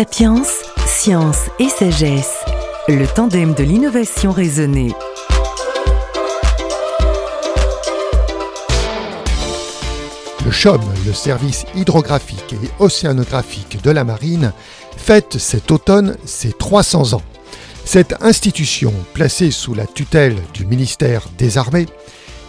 Sapiens, science et sagesse, le tandem de l'innovation raisonnée. Le CHOM, le service hydrographique et océanographique de la marine, fête cet automne ses 300 ans. Cette institution, placée sous la tutelle du ministère des Armées,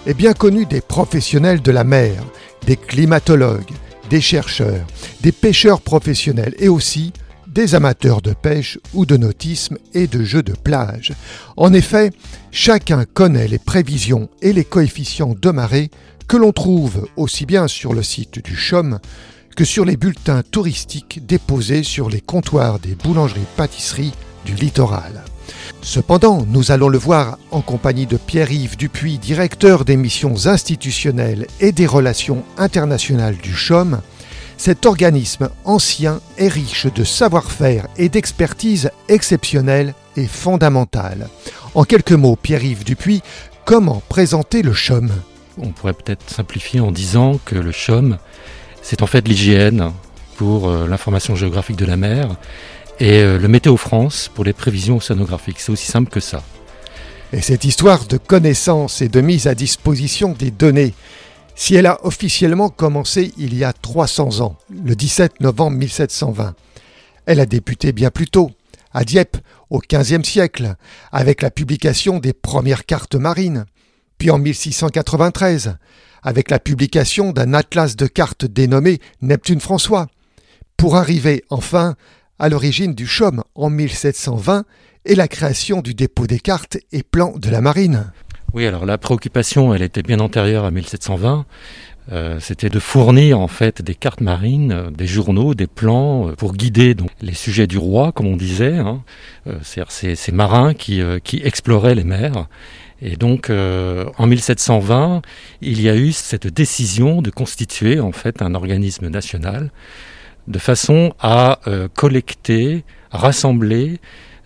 est bien connue des professionnels de la mer, des climatologues, des chercheurs, des pêcheurs professionnels et aussi des amateurs de pêche ou de nautisme et de jeux de plage. En effet, chacun connaît les prévisions et les coefficients de marée que l'on trouve aussi bien sur le site du CHOM que sur les bulletins touristiques déposés sur les comptoirs des boulangeries-pâtisseries du littoral. Cependant, nous allons le voir en compagnie de Pierre-Yves Dupuis, directeur des missions institutionnelles et des relations internationales du CHOM, cet organisme ancien est riche de savoir-faire et d'expertise exceptionnelle et fondamentale. En quelques mots, Pierre-Yves Dupuis, comment présenter le CHOM? On pourrait peut-être simplifier en disant que le CHOM, c'est en fait l'hygiène pour euh, l'information géographique de la mer et euh, le Météo France pour les prévisions océanographiques. C'est aussi simple que ça. Et cette histoire de connaissance et de mise à disposition des données, si elle a officiellement commencé il y a 300 ans, le 17 novembre 1720, elle a débuté bien plus tôt, à Dieppe, au XVe siècle, avec la publication des premières cartes marines, puis en 1693, avec la publication d'un atlas de cartes dénommé Neptune François, pour arriver enfin à l'origine du CHOM en 1720 et la création du dépôt des cartes et plans de la marine. Oui, alors la préoccupation, elle était bien antérieure à 1720. Euh, c'était de fournir en fait des cartes marines, euh, des journaux, des plans euh, pour guider les sujets du roi, comme on disait, hein. c'est-à-dire ces, marins qui, qui exploraient les mers. Et donc, en 1720, il y a eu cette décision de constituer en fait un organisme national de façon à collecter, rassembler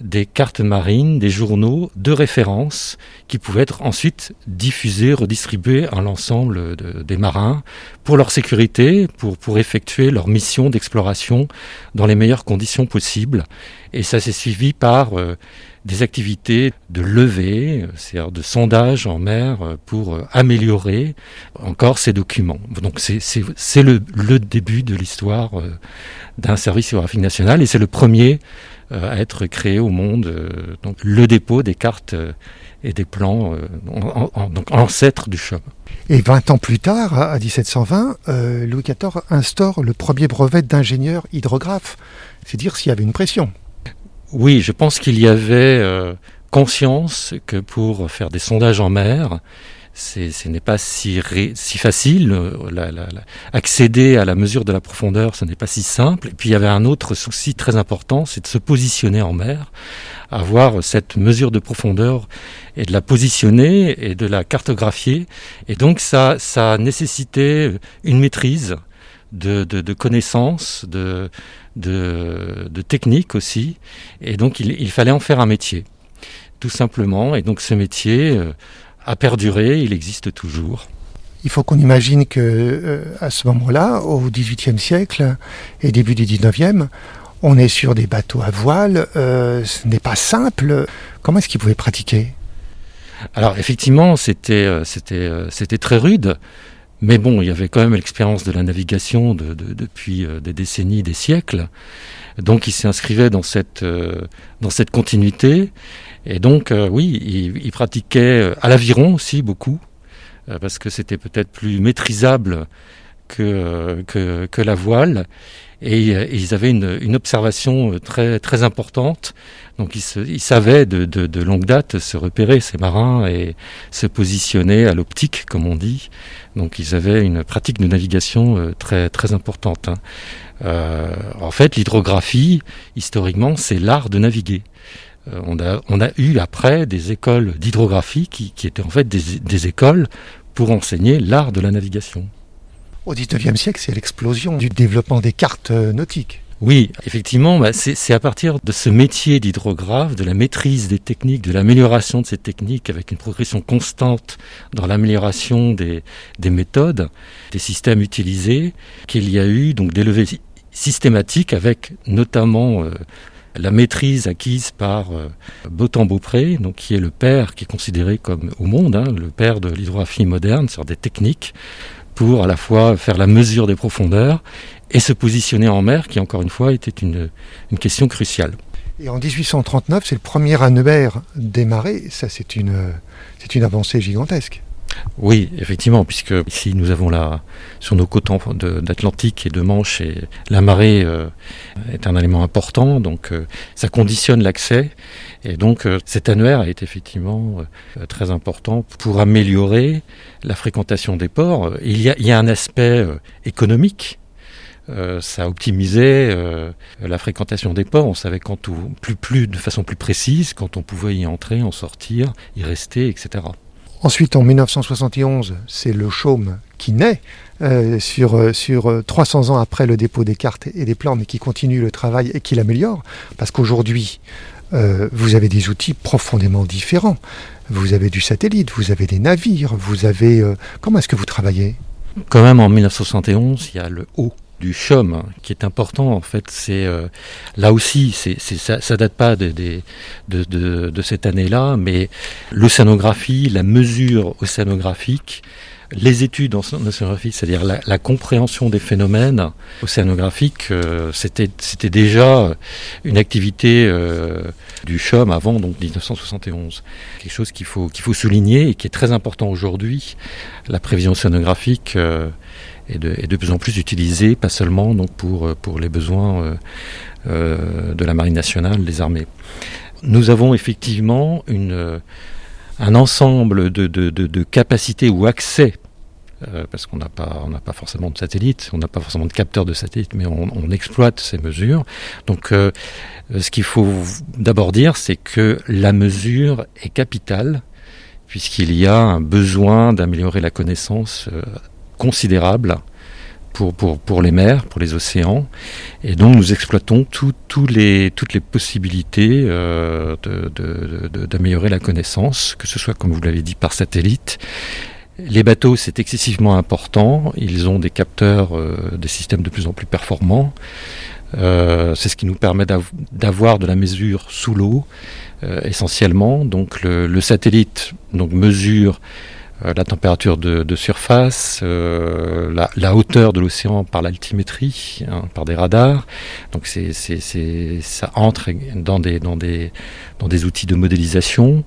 des cartes marines, des journaux de référence qui pouvaient être ensuite diffusés, redistribués à l'ensemble des marins pour leur sécurité, pour, pour effectuer leur mission d'exploration dans les meilleures conditions possibles. Et ça s'est suivi par euh, des activités de levée, c'est-à-dire de sondage en mer euh, pour euh, améliorer encore ces documents. Donc c'est le, le, début de l'histoire d'un service géographique national et c'est le premier à être créé au monde, donc le dépôt des cartes et des plans, en, donc ancêtre du CHOM. Et 20 ans plus tard, à 1720, Louis XIV instaure le premier brevet d'ingénieur hydrographe. C'est dire s'il y avait une pression. Oui, je pense qu'il y avait euh, conscience que pour faire des sondages en mer, ce n'est pas si, si facile. Euh, accéder à la mesure de la profondeur, ce n'est pas si simple. Et puis il y avait un autre souci très important, c'est de se positionner en mer, avoir cette mesure de profondeur et de la positionner et de la cartographier. Et donc ça, ça nécessitait une maîtrise de, de, connaissances, de, de, techniques aussi. Et donc il, fallait en faire un métier, tout simplement. Et donc ce métier euh, a perduré, il existe toujours. Il faut qu'on imagine que euh, à ce moment-là, au XVIIIe siècle et début du XIXe, on est sur des bateaux à voile. Euh, ce n'est pas simple. Comment est-ce qu'ils pouvaient pratiquer? Alors effectivement, c'était c'était très rude. Mais bon, il y avait quand même l'expérience de la navigation depuis euh, des décennies, des siècles. Donc il s'inscrivait dans cette, euh, dans cette continuité. Et donc, euh, oui, il, pratiquait à l'aviron aussi beaucoup, parce que c'était peut-être plus maîtrisable que, que, que, la voile. Et, ils avaient une, une, observation très, très importante. Donc ils, ils savaient de, de, de, longue date se repérer, ces marins, et se positionner à l'optique, comme on dit. Donc ils avaient une pratique de navigation euh, très, très importante. Hein. Euh, en fait, l'hydrographie, historiquement, c'est l'art de naviguer. Euh, on, a, on a eu après des écoles d'hydrographie qui, qui, étaient en fait des, des écoles pour enseigner l'art de la navigation. Au XIXe siècle, c'est l'explosion du développement des cartes nautiques. Oui, effectivement, bah, c'est à partir de ce métier d'hydrographe, de la maîtrise des techniques, de l'amélioration de ces techniques, avec une progression constante dans l'amélioration des, méthodes, des systèmes utilisés, qu'il y a eu donc des levées systématique avec notamment euh, la maîtrise acquise par euh, Botan Beaupré, donc qui est le père, qui est considéré comme au monde, hein, le père de l'hydrographie moderne, sur des techniques pour à la fois faire la mesure des profondeurs et se positionner en mer, qui encore une fois était une, une question cruciale. Et en 1839, c'est le premier annuaire démarré, ça c'est une, c'est une avancée gigantesque. Oui, effectivement, puisque ici nous avons là, sur nos côtes d'Atlantique et de Manche, la marée euh, est un élément important, donc euh, ça conditionne l'accès. Et donc euh, cet annuaire est effectivement très important pour améliorer la fréquentation des ports. Il y a, un aspect économique. ça optimisait la fréquentation des ports. On savait quand plus, de façon plus précise, quand on pouvait y entrer, en sortir, y rester, etc. Ensuite, en 1971, c'est le chaume qui naît euh, sur, euh, sur 300 euh, ans après le dépôt des cartes et des plans, mais qui continue le travail et qui l'améliore. Parce qu'aujourd'hui, vous avez des outils profondément différents. Vous avez du satellite, vous avez des navires, vous avez... comment est-ce que vous travaillez? Quand même, en 1971, il y a le haut du CHOM qui est important en fait c'est euh, là aussi c'est, ça, ça date pas de, de, de, de cette année-là mais l'océanographie la mesure océanographique les études en océanographie, c'est-à-dire la, compréhension des phénomènes océanographiques, euh, c'était, déjà une activité euh, du CHOM avant donc 1971. Quelque chose qu'il faut, faut souligner et qui est très important aujourd'hui. La prévision océanographique est de, plus en plus utilisé, pas seulement donc pour, euh, pour les besoins euh, euh, de la Marine nationale, des armées. Nous avons effectivement une, un ensemble de, de, capacités ou accès parce qu'on n'a pas, pas forcément de satellite, on n'a pas forcément de capteurs de satellite, mais on, exploite ces mesures. Donc, ce qu'il faut d'abord dire, c'est que la mesure est capitale, puisqu'il y a un besoin d'améliorer la connaissance considérable pour, pour, pour, les mers, pour les océans. Et donc nous exploitons les, toutes les possibilités euh, d'améliorer la connaissance, que ce soit, comme vous l'avez dit, par satellite. Les bateaux, c'est excessivement important. Ils ont des capteurs, euh, des systèmes de plus en plus performants. Euh, c'est ce qui nous permet d'avoir de la mesure sous l'eau, essentiellement. Donc le, le, satellite donc, mesure la température de, surface, euh, la, hauteur de l'océan par l'altimétrie, hein, par des radars. Donc c'est, ça entre dans des, dans, des, dans des outils de modélisation.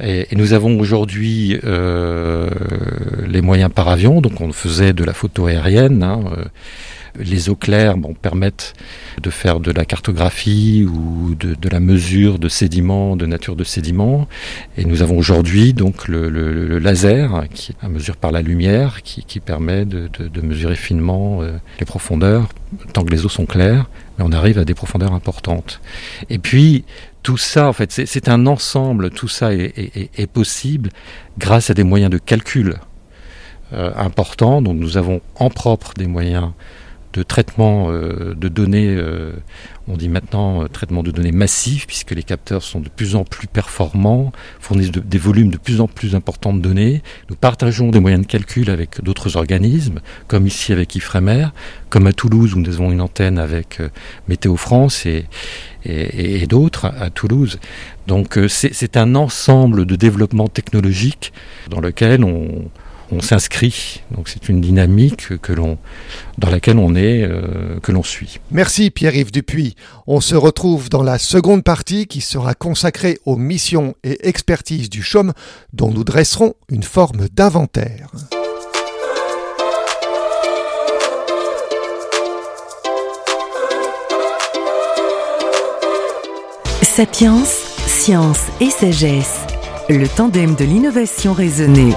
Et, nous avons aujourd'hui euh, les moyens par avion, donc on faisait de la photo aérienne. Hein, les eaux claires bon, permettent de faire de la cartographie ou de, la mesure de sédiments, de nature de sédiments. Et nous avons aujourd'hui donc le, laser qui est mesure par la lumière qui, permet de, mesurer finement euh, les profondeurs tant que les eaux sont claires, mais on arrive à des profondeurs importantes. Et puis tout ça, en fait, c'est un ensemble. Tout ça est, possible grâce à des moyens de calcul euh, importants. Donc nous avons en propre des moyens de traitement euh, de données, euh, on dit maintenant euh, traitement de données massif, puisque les capteurs sont de plus en plus performants, fournissent des volumes de plus en plus importants de données. Nous partageons des moyens de calcul avec d'autres organismes, comme ici avec Ifremer, comme à Toulouse où nous avons une antenne avec Météo France et, et, et d'autres à Toulouse. Donc c'est un ensemble de développement technologique dans lequel on, on s'inscrit. Donc c'est une dynamique que l'on, dans laquelle on est, euh, que l'on suit. Merci Pierre-Yves Dupuis. On se retrouve dans la seconde partie qui sera consacrée aux missions et expertises du CHOM dont nous dresserons une forme d'inventaire. Sapiens, science et sagesse. Le tandem de l'innovation raisonnée.